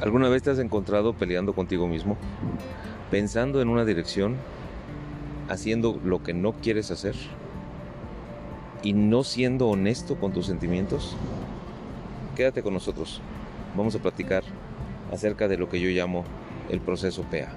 ¿Alguna vez te has encontrado peleando contigo mismo? Pensando en una dirección, haciendo lo que no quieres hacer y no siendo honesto con tus sentimientos? Quédate con nosotros. Vamos a platicar acerca de lo que yo llamo el proceso PEA.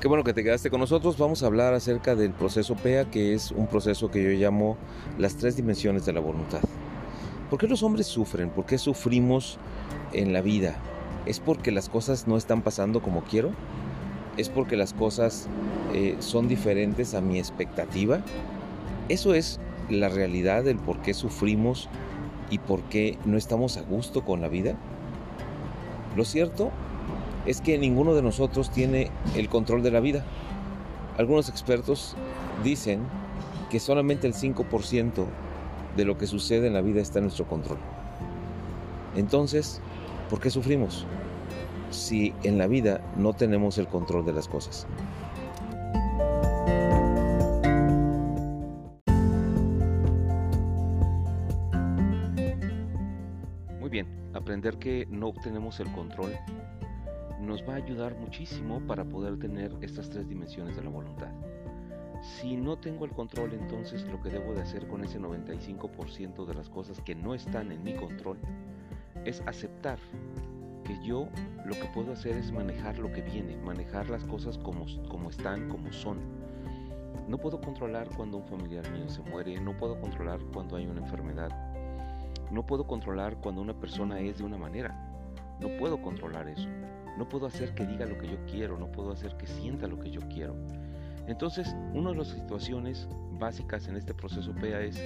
Qué bueno que te quedaste con nosotros. Vamos a hablar acerca del proceso PEA, que es un proceso que yo llamo las tres dimensiones de la voluntad. ¿Por qué los hombres sufren? ¿Por qué sufrimos en la vida? ¿Es porque las cosas no están pasando como quiero? ¿Es porque las cosas eh, son diferentes a mi expectativa? Eso es la realidad del por qué sufrimos y por qué no estamos a gusto con la vida. Lo cierto es que ninguno de nosotros tiene el control de la vida. Algunos expertos dicen que solamente el 5% de lo que sucede en la vida está en nuestro control. Entonces, ¿por qué sufrimos? Si en la vida no tenemos el control de las cosas. Muy bien, aprender que no tenemos el control nos va a ayudar muchísimo para poder tener estas tres dimensiones de la voluntad. Si no tengo el control, entonces lo que debo de hacer con ese 95% de las cosas que no están en mi control es aceptar que yo lo que puedo hacer es manejar lo que viene, manejar las cosas como, como están, como son. No puedo controlar cuando un familiar mío se muere, no puedo controlar cuando hay una enfermedad, no puedo controlar cuando una persona es de una manera, no puedo controlar eso. No puedo hacer que diga lo que yo quiero, no puedo hacer que sienta lo que yo quiero. Entonces, una de las situaciones básicas en este proceso PEA es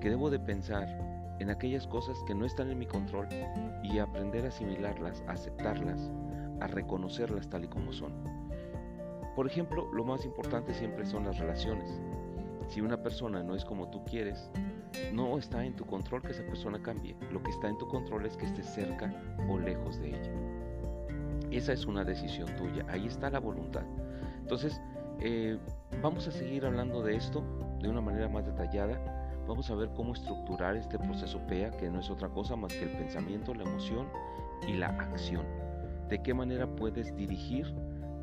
que debo de pensar en aquellas cosas que no están en mi control y aprender a asimilarlas, a aceptarlas, a reconocerlas tal y como son. Por ejemplo, lo más importante siempre son las relaciones. Si una persona no es como tú quieres, no está en tu control que esa persona cambie. Lo que está en tu control es que estés cerca o lejos de ella. Esa es una decisión tuya. Ahí está la voluntad. Entonces, eh, vamos a seguir hablando de esto de una manera más detallada. Vamos a ver cómo estructurar este proceso PEA, que no es otra cosa más que el pensamiento, la emoción y la acción. De qué manera puedes dirigir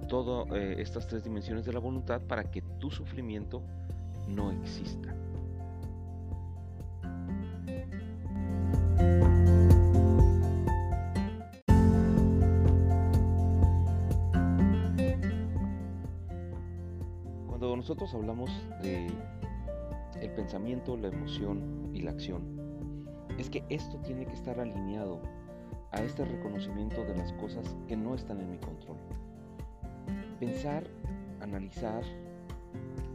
todas eh, estas tres dimensiones de la voluntad para que tu sufrimiento no exista. Nosotros hablamos de el pensamiento, la emoción y la acción, es que esto tiene que estar alineado a este reconocimiento de las cosas que no están en mi control. Pensar, analizar,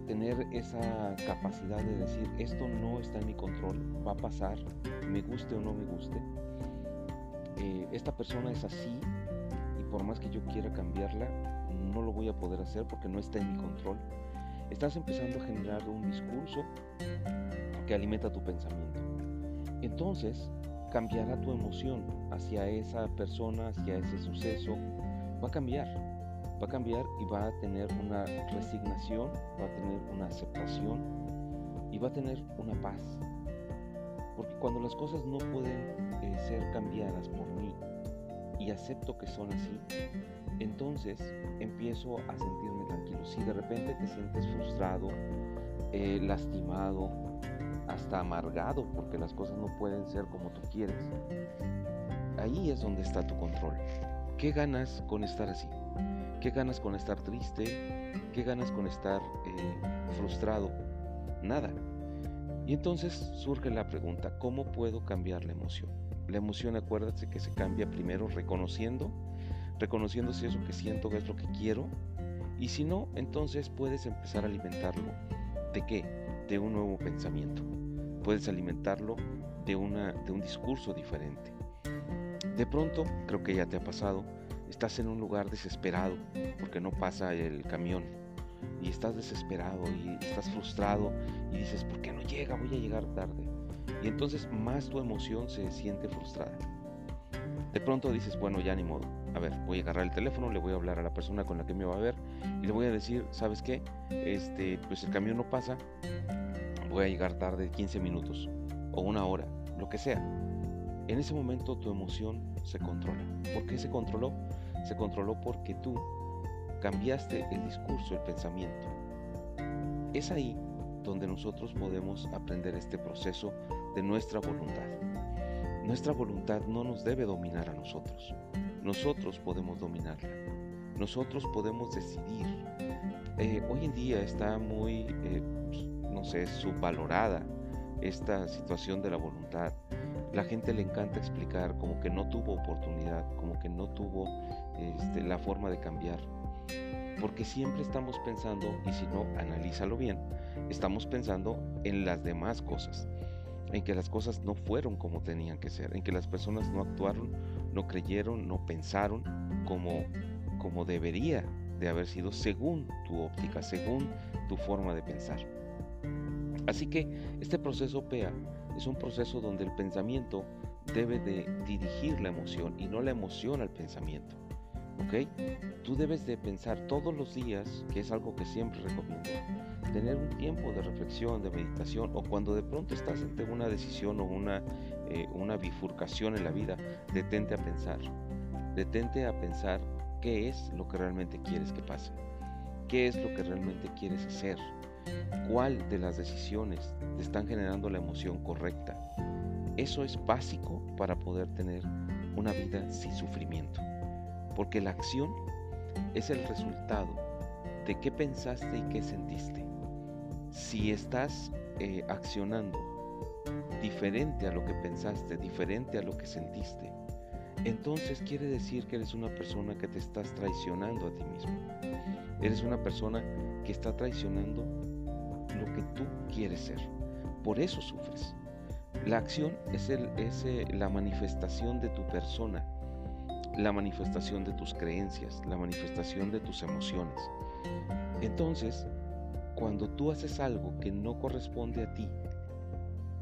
tener esa capacidad de decir esto no está en mi control, va a pasar, me guste o no me guste. Eh, esta persona es así y por más que yo quiera cambiarla, no lo voy a poder hacer porque no está en mi control estás empezando a generar un discurso que alimenta tu pensamiento. Entonces, cambiará tu emoción hacia esa persona, hacia ese suceso, va a cambiar, va a cambiar y va a tener una resignación, va a tener una aceptación y va a tener una paz. Porque cuando las cosas no pueden eh, ser cambiadas por mí y acepto que son así, entonces empiezo a sentirme tranquilo. Si de repente te sientes frustrado, eh, lastimado, hasta amargado porque las cosas no pueden ser como tú quieres, ahí es donde está tu control. ¿Qué ganas con estar así? ¿Qué ganas con estar triste? ¿Qué ganas con estar eh, frustrado? Nada. Y entonces surge la pregunta, ¿cómo puedo cambiar la emoción? La emoción, acuérdate que se cambia primero reconociendo reconociendo si eso que siento es lo que quiero. Y si no, entonces puedes empezar a alimentarlo. ¿De qué? De un nuevo pensamiento. Puedes alimentarlo de, una, de un discurso diferente. De pronto, creo que ya te ha pasado, estás en un lugar desesperado porque no pasa el camión y estás desesperado y estás frustrado y dices, ¿por qué no llega? Voy a llegar tarde. Y entonces más tu emoción se siente frustrada. De pronto dices, bueno, ya ni modo. A ver, voy a agarrar el teléfono, le voy a hablar a la persona con la que me va a ver y le voy a decir, ¿sabes qué? Este, pues el camión no pasa, voy a llegar tarde 15 minutos o una hora, lo que sea. En ese momento tu emoción se controla. ¿Por qué se controló? Se controló porque tú cambiaste el discurso, el pensamiento. Es ahí donde nosotros podemos aprender este proceso de nuestra voluntad. Nuestra voluntad no nos debe dominar a nosotros. Nosotros podemos dominarla. Nosotros podemos decidir. Eh, hoy en día está muy, eh, no sé, subvalorada esta situación de la voluntad. La gente le encanta explicar como que no tuvo oportunidad, como que no tuvo este, la forma de cambiar. Porque siempre estamos pensando, y si no, analízalo bien, estamos pensando en las demás cosas, en que las cosas no fueron como tenían que ser, en que las personas no actuaron, no creyeron, no pensaron como, como debería de haber sido según tu óptica, según tu forma de pensar. Así que este proceso PEA es un proceso donde el pensamiento debe de dirigir la emoción y no la emoción al pensamiento. ¿Ok? Tú debes de pensar todos los días, que es algo que siempre recomiendo, tener un tiempo de reflexión, de meditación, o cuando de pronto estás ante una decisión o una, eh, una bifurcación en la vida, detente a pensar. Detente a pensar qué es lo que realmente quieres que pase, qué es lo que realmente quieres hacer, cuál de las decisiones te están generando la emoción correcta. Eso es básico para poder tener una vida sin sufrimiento, porque la acción es el resultado de qué pensaste y qué sentiste. Si estás eh, accionando diferente a lo que pensaste, diferente a lo que sentiste, entonces quiere decir que eres una persona que te estás traicionando a ti mismo. Eres una persona que está traicionando lo que tú quieres ser. Por eso sufres. La acción es, eh, la manifestación de tu persona, la manifestación de tus creencias, la manifestación de tus emociones. Entonces, cuando tú haces algo que no corresponde a ti,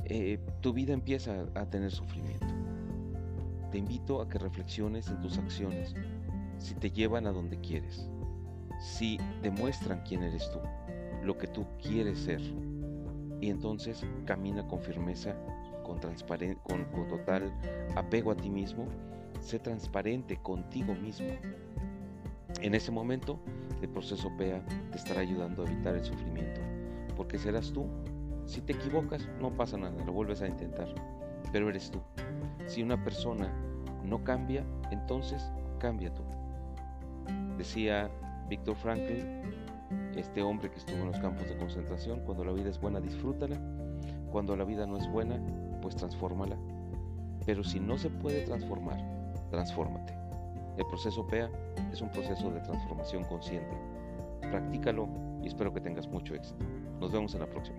eh, tu vida empieza a tener sufrimiento. Te invito a que reflexiones en tus acciones, si te llevan a donde quieres, si demuestran quién eres tú, lo que tú quieres ser. Y entonces camina con firmeza, con, con, con total apego a ti mismo, sé transparente contigo mismo. En ese momento, el proceso PEA te estará ayudando a evitar el sufrimiento, porque serás tú. Si te equivocas, no pasa nada, lo vuelves a intentar, pero eres tú. Si una persona no cambia, entonces cambia tú. Decía Víctor Frankl, este hombre que estuvo en los campos de concentración, cuando la vida es buena, disfrútala. Cuando la vida no es buena, pues transfórmala. Pero si no se puede transformar, transfórmate. El proceso PEA es un proceso de transformación consciente. Practícalo y espero que tengas mucho éxito. Nos vemos en la próxima.